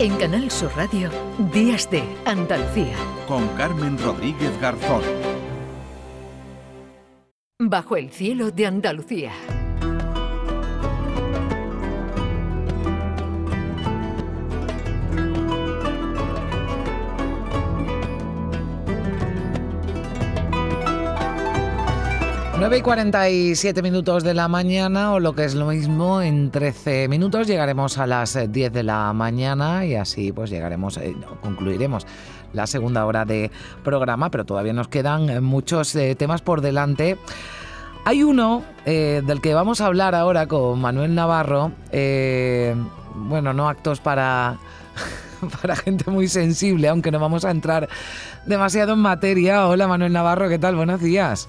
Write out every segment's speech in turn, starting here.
En Canal Sur Radio, Días de Andalucía. Con Carmen Rodríguez Garzón. Bajo el cielo de Andalucía. 9 y 47 minutos de la mañana, o lo que es lo mismo, en 13 minutos llegaremos a las 10 de la mañana y así pues llegaremos, eh, concluiremos la segunda hora de programa, pero todavía nos quedan muchos eh, temas por delante. Hay uno eh, del que vamos a hablar ahora con Manuel Navarro, bueno, no actos para para gente muy sensible, aunque no vamos a entrar demasiado en materia. Hola Manuel Navarro, ¿qué tal? Buenos días.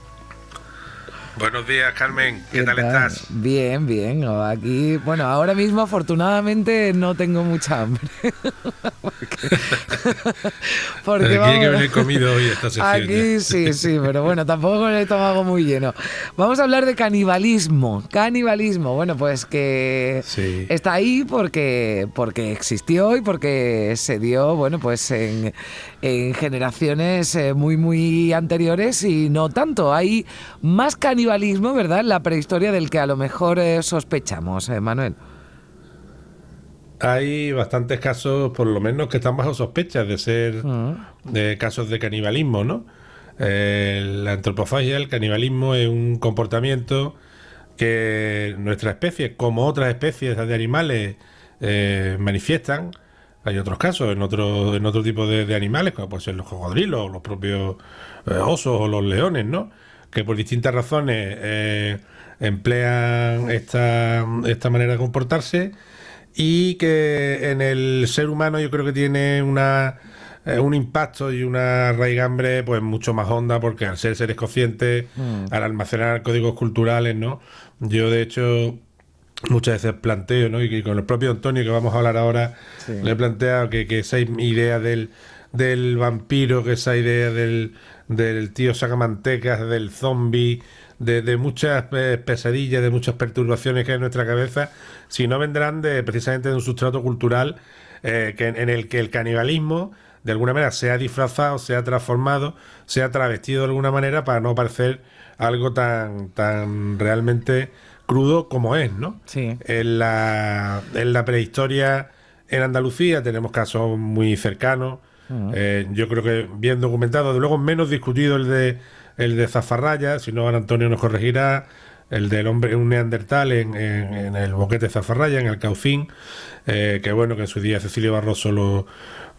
Buenos días, Carmen. ¿Qué, tal, estás? Bien, bien. Aquí, bueno, ahora mismo afortunadamente no tengo mucha hambre. porque, aquí que venir comido hoy esta sección. Aquí sí, sí, pero bueno, tampoco con el estómago muy lleno. Vamos a hablar de canibalismo. Canibalismo, bueno, pues que está ahí porque, porque existió y porque se dio, bueno, pues en, en generaciones eh, muy, muy anteriores y no tanto. Hay más canibalismo, ¿verdad?, en la prehistoria del que a lo mejor eh, sospechamos, eh, Manuel. Hay bastantes casos, por lo menos, que están bajo sospecha de ser de casos de canibalismo, ¿no? la antropofagia, el canibalismo, es un comportamiento que nuestra especie, como otras especies de animales, manifiestan hay otros casos en otro, en otro tipo de, animales, como pueden ser los cocodrilos, los propios eh, osos o los leones, ¿no? Que por distintas razones eh, emplean esta, esta manera de comportarse y que en el ser humano yo creo que tiene una eh, un impacto y una raigambre pues mucho más honda porque al ser seres conscientes, mm. al almacenar códigos culturales, ¿no? Yo de hecho muchas veces planteo, ¿no? Y con el propio Antonio, que vamos a hablar ahora, le he planteado que, esa idea del, del vampiro, que esa idea del, del tío sacamantecas, del zombie, de, muchas eh, pesadillas, de muchas perturbaciones que hay en nuestra cabeza, si no vendrán de precisamente de un sustrato cultural eh, que, en el que el canibalismo de alguna manera se ha disfrazado, se ha transformado, se ha travestido de alguna manera para no parecer algo tan, tan realmente crudo como es, ¿no? Sí. En la, en la prehistoria en Andalucía tenemos casos muy cercanos. Eh, yo creo que bien documentado, de luego menos discutido el de el de Zafarraya, si no Antonio nos corregirá, el del hombre, un neandertal en, el boquete Zafarraya, en el Caucín, eh, que bueno, que en su día Cecilio Barroso lo,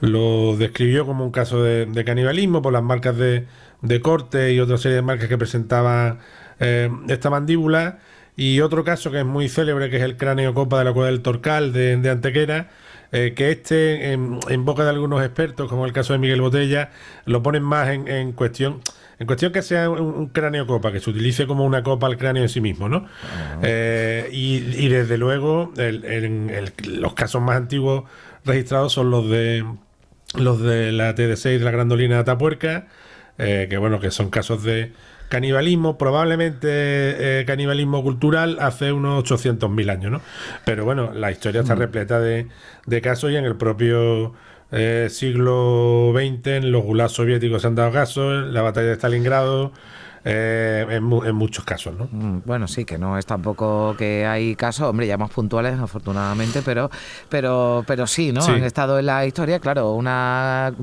lo describió como un caso de, canibalismo por las marcas de, de, corte y otra serie de marcas que presentaba eh, esta mandíbula. Y otro caso que es muy célebre, que es el cráneo copa de la cueva del Torcal de, Antequera, eh, que este, en, boca de algunos expertos, como el caso de Miguel Botella, lo ponen más en, cuestión. En cuestión que sea un, cráneo copa, que se utilice como una copa al cráneo en sí mismo, ¿no? Eh, y, desde luego, los casos más antiguos registrados son los de los de la TD6 de la grandolina de Atapuerca, eh, que bueno, que son casos de canibalismo, probablemente eh, canibalismo cultural hace unos 800.000 años, ¿no? Pero bueno, la historia está mm. repleta de, casos y en el propio eh, siglo XX, en los gulags soviéticos se han dado casos, la batalla de Stalingrado. Eh, en, muchos casos, ¿no? Mm, bueno, sí, que no es tampoco que hay casos, hombre, ya más puntuales, afortunadamente, pero, pero, pero sí, ¿no? Han estado en la historia, claro, una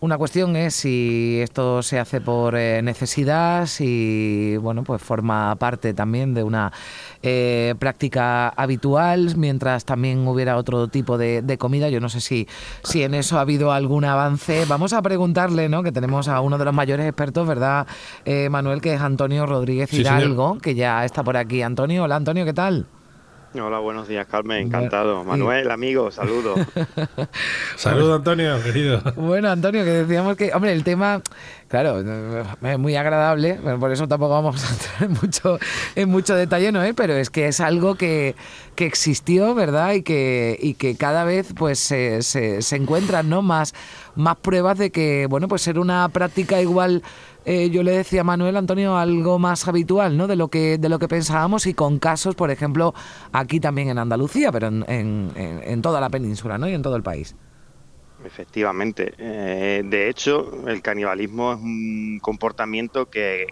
una cuestión es si esto se hace por eh, necesidad, si bueno, pues forma parte también de una eh, práctica habitual, mientras también hubiera otro tipo de, comida. Yo no sé si, si en eso ha habido algún avance. Vamos a preguntarle, ¿no? Que tenemos a uno de los mayores expertos, ¿verdad, eh, Manuel? Que es Antonio Rodríguez Hidalgo, que ya está por aquí. Antonio, hola Antonio, ¿qué tal? Hola, buenos días, Carmen, encantado. Manuel, amigo, saludos. saludos, Antonio, querido. Bueno, Antonio, que decíamos que, hombre, el tema, claro, es muy agradable, por eso tampoco vamos a entrar en mucho, en mucho detalle, ¿no? Pero es que es algo que, que existió, ¿verdad? Y que, y que cada vez pues se, se, encuentran ¿no? más, más pruebas de que, bueno, pues ser una práctica igual eh, yo le decía a Manuel Antonio algo más habitual ¿no? de, lo que, de lo que pensábamos y con casos, por ejemplo, aquí también en Andalucía, pero en, en, en toda la península ¿no? y en todo el país. Efectivamente. Eh, de hecho, el canibalismo es un comportamiento que,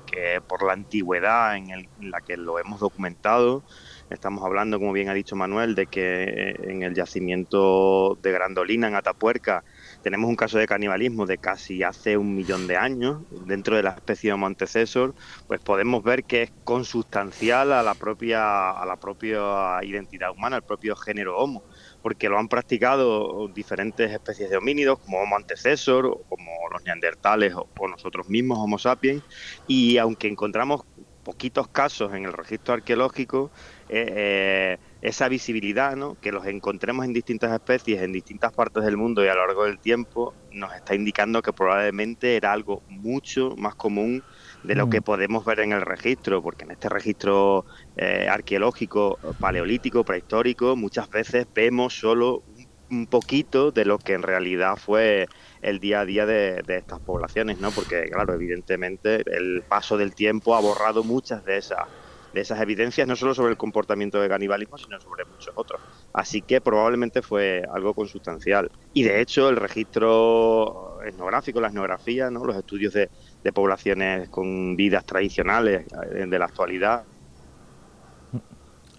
por la antigüedad en, la que lo hemos documentado, estamos hablando, como bien ha dicho Manuel, de que eh, en el yacimiento de Grandolina, en Atapuerca, tenemos un caso de canibalismo de casi hace un millón de años dentro de la especie de Montecesor, pues podemos ver que es consustancial a la propia a la propia identidad humana, al propio género Homo porque lo han practicado diferentes especies de homínidos, como Homo antecesor, como los neandertales o, nosotros mismos, Homo sapiens, y aunque encontramos poquitos casos en el registro arqueológico, eh, eh, esa visibilidad, ¿no? que los encontremos en distintas especies, en distintas partes del mundo y a lo largo del tiempo, nos está indicando que probablemente era algo mucho más común de lo que mm. podemos ver en el registro, porque en este registro eh, arqueológico, paleolítico, prehistórico, muchas veces vemos solo un poquito de lo que en realidad fue el día a día de, estas poblaciones, ¿no? Porque, claro, evidentemente el paso del tiempo ha borrado muchas de esas de esas evidencias, no solo sobre el comportamiento de canibalismo, sino sobre muchos otros. Así que probablemente fue algo consustancial. Y de hecho, el registro etnográfico, la etnografía, ¿no? los estudios de, de poblaciones con vidas tradicionales eh, de la actualidad.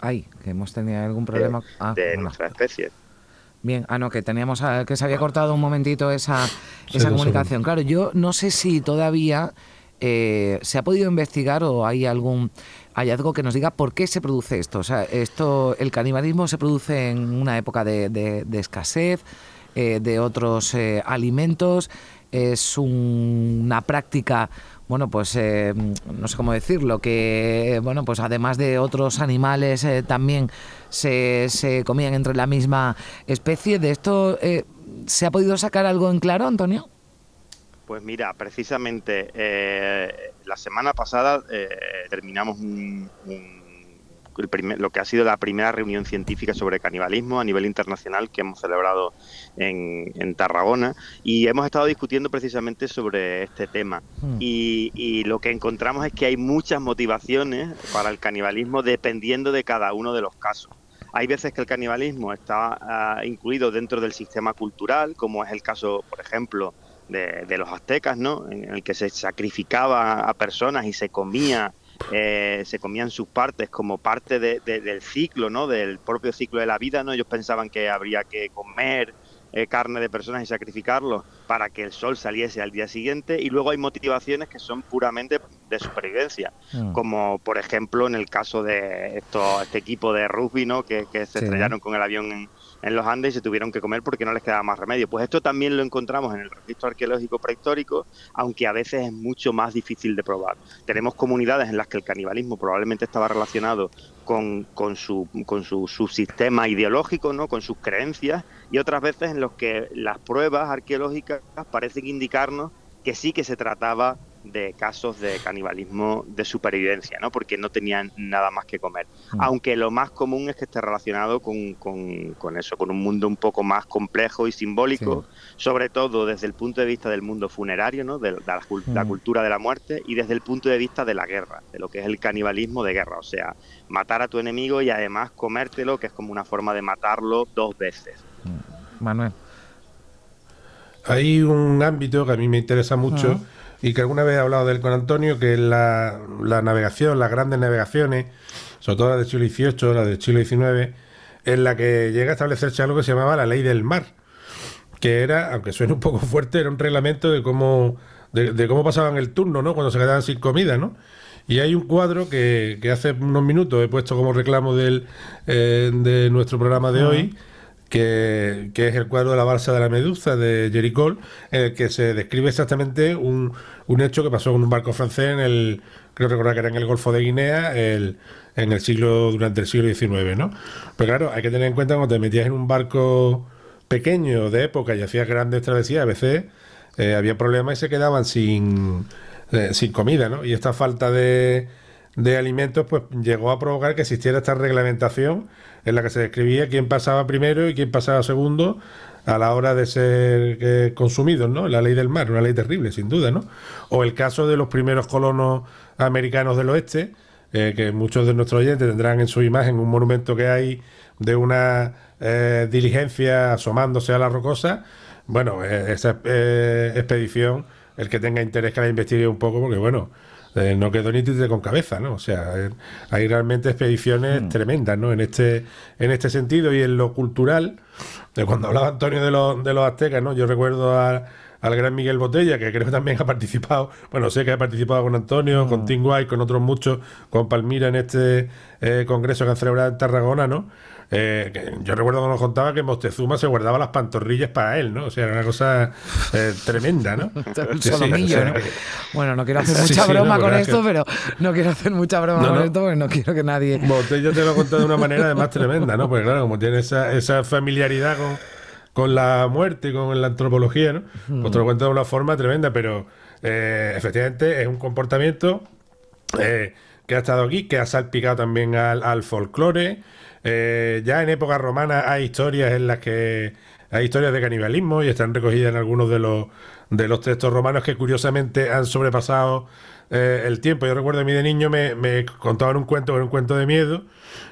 Ay, que hemos tenido algún problema de, ah, nuestra especie. Bien, ah, no, que teníamos ah, que se había cortado un momentito esa, esa comunicación. Claro, yo no sé si todavía eh, se ha podido investigar o hay algún hallazgo que nos diga por qué se produce esto. O sea, esto, el canibalismo se produce en una época de, escasez eh, de otros alimentos es una práctica bueno, pues eh, no sé cómo decirlo, que bueno, pues además de otros animales eh, también se, se, comían entre la misma especie. ¿De esto eh, se ha podido sacar algo en claro, Antonio? Pues mira, precisamente la semana pasada terminamos un lo que ha sido la primera reunión científica sobre canibalismo a nivel internacional que hemos celebrado en, Tarragona y hemos estado discutiendo precisamente sobre este tema. Hmm. Y, lo que encontramos es que hay muchas motivaciones para el canibalismo dependiendo de cada uno de los casos. Hay veces que el canibalismo está ah, incluido dentro del sistema cultural, como es el caso, por ejemplo, de, de los aztecas, ¿no? En el que se sacrificaba a personas y se comía eh, se comían sus partes como parte del ciclo, ¿no? Del propio ciclo de la vida, ¿no? Ellos pensaban que habría que comer eh, carne de personas y sacrificarlo para que el sol saliese al día siguiente y luego hay motivaciones que son puramente de supervivencia, mm. como por ejemplo en el caso de esto, este equipo de rugby, ¿no? Que, se estrellaron con el avión en, en los Andes se tuvieron que comer porque no les quedaba más remedio. Pues esto también lo encontramos en el registro arqueológico prehistórico, aunque a veces es mucho más difícil de probar. Tenemos comunidades en las que el canibalismo probablemente estaba relacionado con, con, su, con su subsistema ideológico, ¿no? con sus creencias, y otras veces en los que las pruebas arqueológicas parecen indicarnos que sí que se trataba de casos de canibalismo de supervivencia, ¿no? Porque no tenían nada más que comer. Mm. Aunque lo más común es que esté relacionado con, con, eso, con un mundo un poco más complejo y simbólico, sobre todo desde el punto de vista del mundo funerario, ¿no? De, la, la, mm. cultura de la muerte y desde el punto de vista de la guerra, de lo que es el canibalismo de guerra, o sea, matar a tu enemigo y además comértelo, que es como una forma de matarlo dos veces. Mm. Manuel. Hay un ámbito que a mí me interesa mucho y que alguna vez he hablado de él con Antonio, que es la, navegación, las grandes navegaciones, sobre todo la del siglo XVIII, la del siglo XIX, en la que llega a establecerse algo que se llamaba la ley del mar, que era, aunque suene un poco fuerte, era un reglamento de cómo, de, cómo pasaban el turno, ¿no? Cuando se quedaban sin comida, ¿no? Y hay un cuadro que, que hace unos minutos he puesto como reclamo del, eh, de nuestro programa de hoy, que, es el cuadro de la balsa de la Medusa de Jericó, en el que se describe exactamente un, un hecho que pasó con un barco francés en el, creo recordar que era en el Golfo de Guinea, el, en el siglo, durante el siglo XIX, ¿no? Pero claro, hay que tener en cuenta cuando te metías en un barco pequeño de época y hacías grandes travesías, a veces eh, había problemas y se quedaban sin, eh, sin comida, ¿no? Y esta falta de, de alimentos, pues llegó a provocar que existiera esta reglamentación en la que se describía quién pasaba primero y quién pasaba segundo a la hora de ser eh, consumidos, ¿no? La ley del mar, una ley terrible, sin duda, ¿no? O el caso de los primeros colonos americanos del oeste, eh, que muchos de nuestros oyentes tendrán en su imagen un monumento que hay de una eh, diligencia asomándose a la rocosa. Bueno, esa expedición, el que tenga interés que la investigue un poco, porque bueno, no quedó ni con cabeza, ¿no? O sea, hay realmente expediciones mm. tremendas, ¿no? En este, en este sentido y en lo cultural, de cuando hablaba Antonio de los, de los aztecas, ¿no? Yo recuerdo al gran Miguel Botella, que creo que también ha participado, bueno, sé que ha participado con Antonio, con mm. Tim White, con otros muchos, con Palmira en este eh, congreso que han celebrado en Tarragona, ¿no? Eh, yo recuerdo cuando nos contaba que Moctezuma se guardaba las pantorrillas para él, ¿no? O sea, era una cosa eh, tremenda, ¿no? Bueno, no quiero hacer mucha broma con esto, pero no quiero hacer mucha broma con esto porque no quiero que nadie. Yo te lo he contado de una manera además tremenda, ¿no? Porque claro, como tiene esa, esa familiaridad con, con la muerte y con la antropología, ¿no? Pues te lo cuento de una forma tremenda, pero eh, efectivamente es un comportamiento que ha estado aquí, que ha salpicado también al, al folclore. Eh, ya en época romana hay historias en las que hay historias de canibalismo y están recogidas en algunos de los, de los textos romanos que curiosamente han sobrepasado eh, el tiempo. Yo recuerdo a mí de niño me, me contaban un cuento, un cuento de miedo,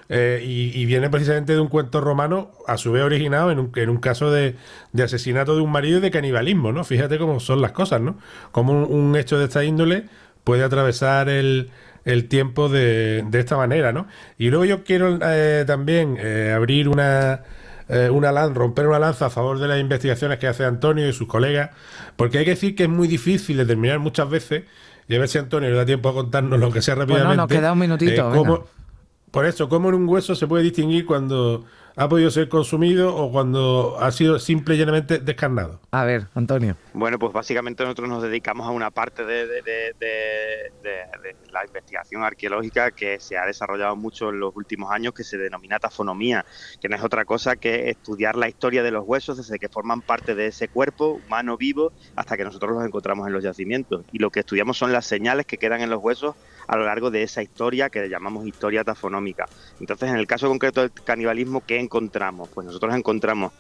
eh, y, viene precisamente de un cuento romano, a su vez originado en un, en un caso de, de, asesinato de un marido y de canibalismo, ¿no? Fíjate cómo son las cosas, ¿no? Como un hecho de esta índole puede atravesar el, el tiempo de, de esta manera, ¿no? Y luego yo quiero eh, también eh, abrir una, eh, una lanza, romper una lanza a favor de las investigaciones que hace Antonio y sus colegas, porque hay que decir que es muy difícil determinar muchas veces, y a ver si Antonio le da tiempo a contarnos lo que sea rápidamente. Bueno, nos queda un minutito. por eso, ¿cómo en un hueso se puede distinguir cuando ha podido ser consumido o cuando ha sido simple y llanamente descarnado? A ver, Antonio. Bueno, pues básicamente nosotros nos dedicamos a una parte de, la investigación arqueológica que se ha desarrollado mucho en los últimos años, que se denomina tafonomía, que no es otra cosa que estudiar la historia de los huesos desde que forman parte de ese cuerpo humano vivo hasta que nosotros los encontramos en los yacimientos. Y lo que estudiamos son las señales que quedan en los huesos a lo largo de esa historia que llamamos historia tafonómica. Entonces, en el caso concreto del canibalismo, ¿qué encontramos? Pues nosotros encontramos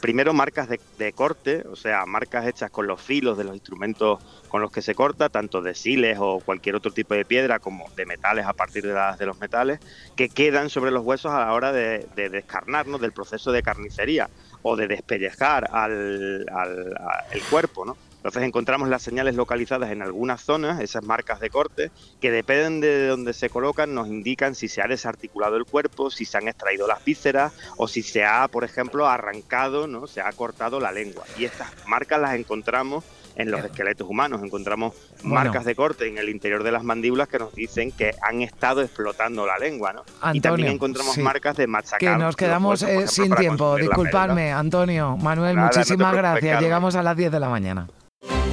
primero marcas de, corte, o sea, marcas hechas con los filos de los instrumentos con los que se corta, tanto de siles o cualquier otro tipo de piedra, como de metales a partir de, las, de los metales, que quedan sobre los huesos a la hora de, descarnarnos del proceso de carnicería o de despellejar al, al el cuerpo, ¿no? Entonces encontramos las señales localizadas en algunas zonas, esas marcas de corte, que dependen de donde se colocan, nos indican si se ha desarticulado el cuerpo, si se han extraído las vísceras o si se ha, por ejemplo, arrancado, ¿no? Se ha cortado la lengua. Y estas marcas las encontramos en los esqueletos humanos. Encontramos marcas de corte en el interior de las mandíbulas que nos dicen que han estado explotando la lengua, ¿no? y también encontramos marcas de machacado. Que nos quedamos eh, sin tiempo. Disculpadme, Antonio, Manuel, muchísimas gracias. Llegamos a las 10 de la mañana.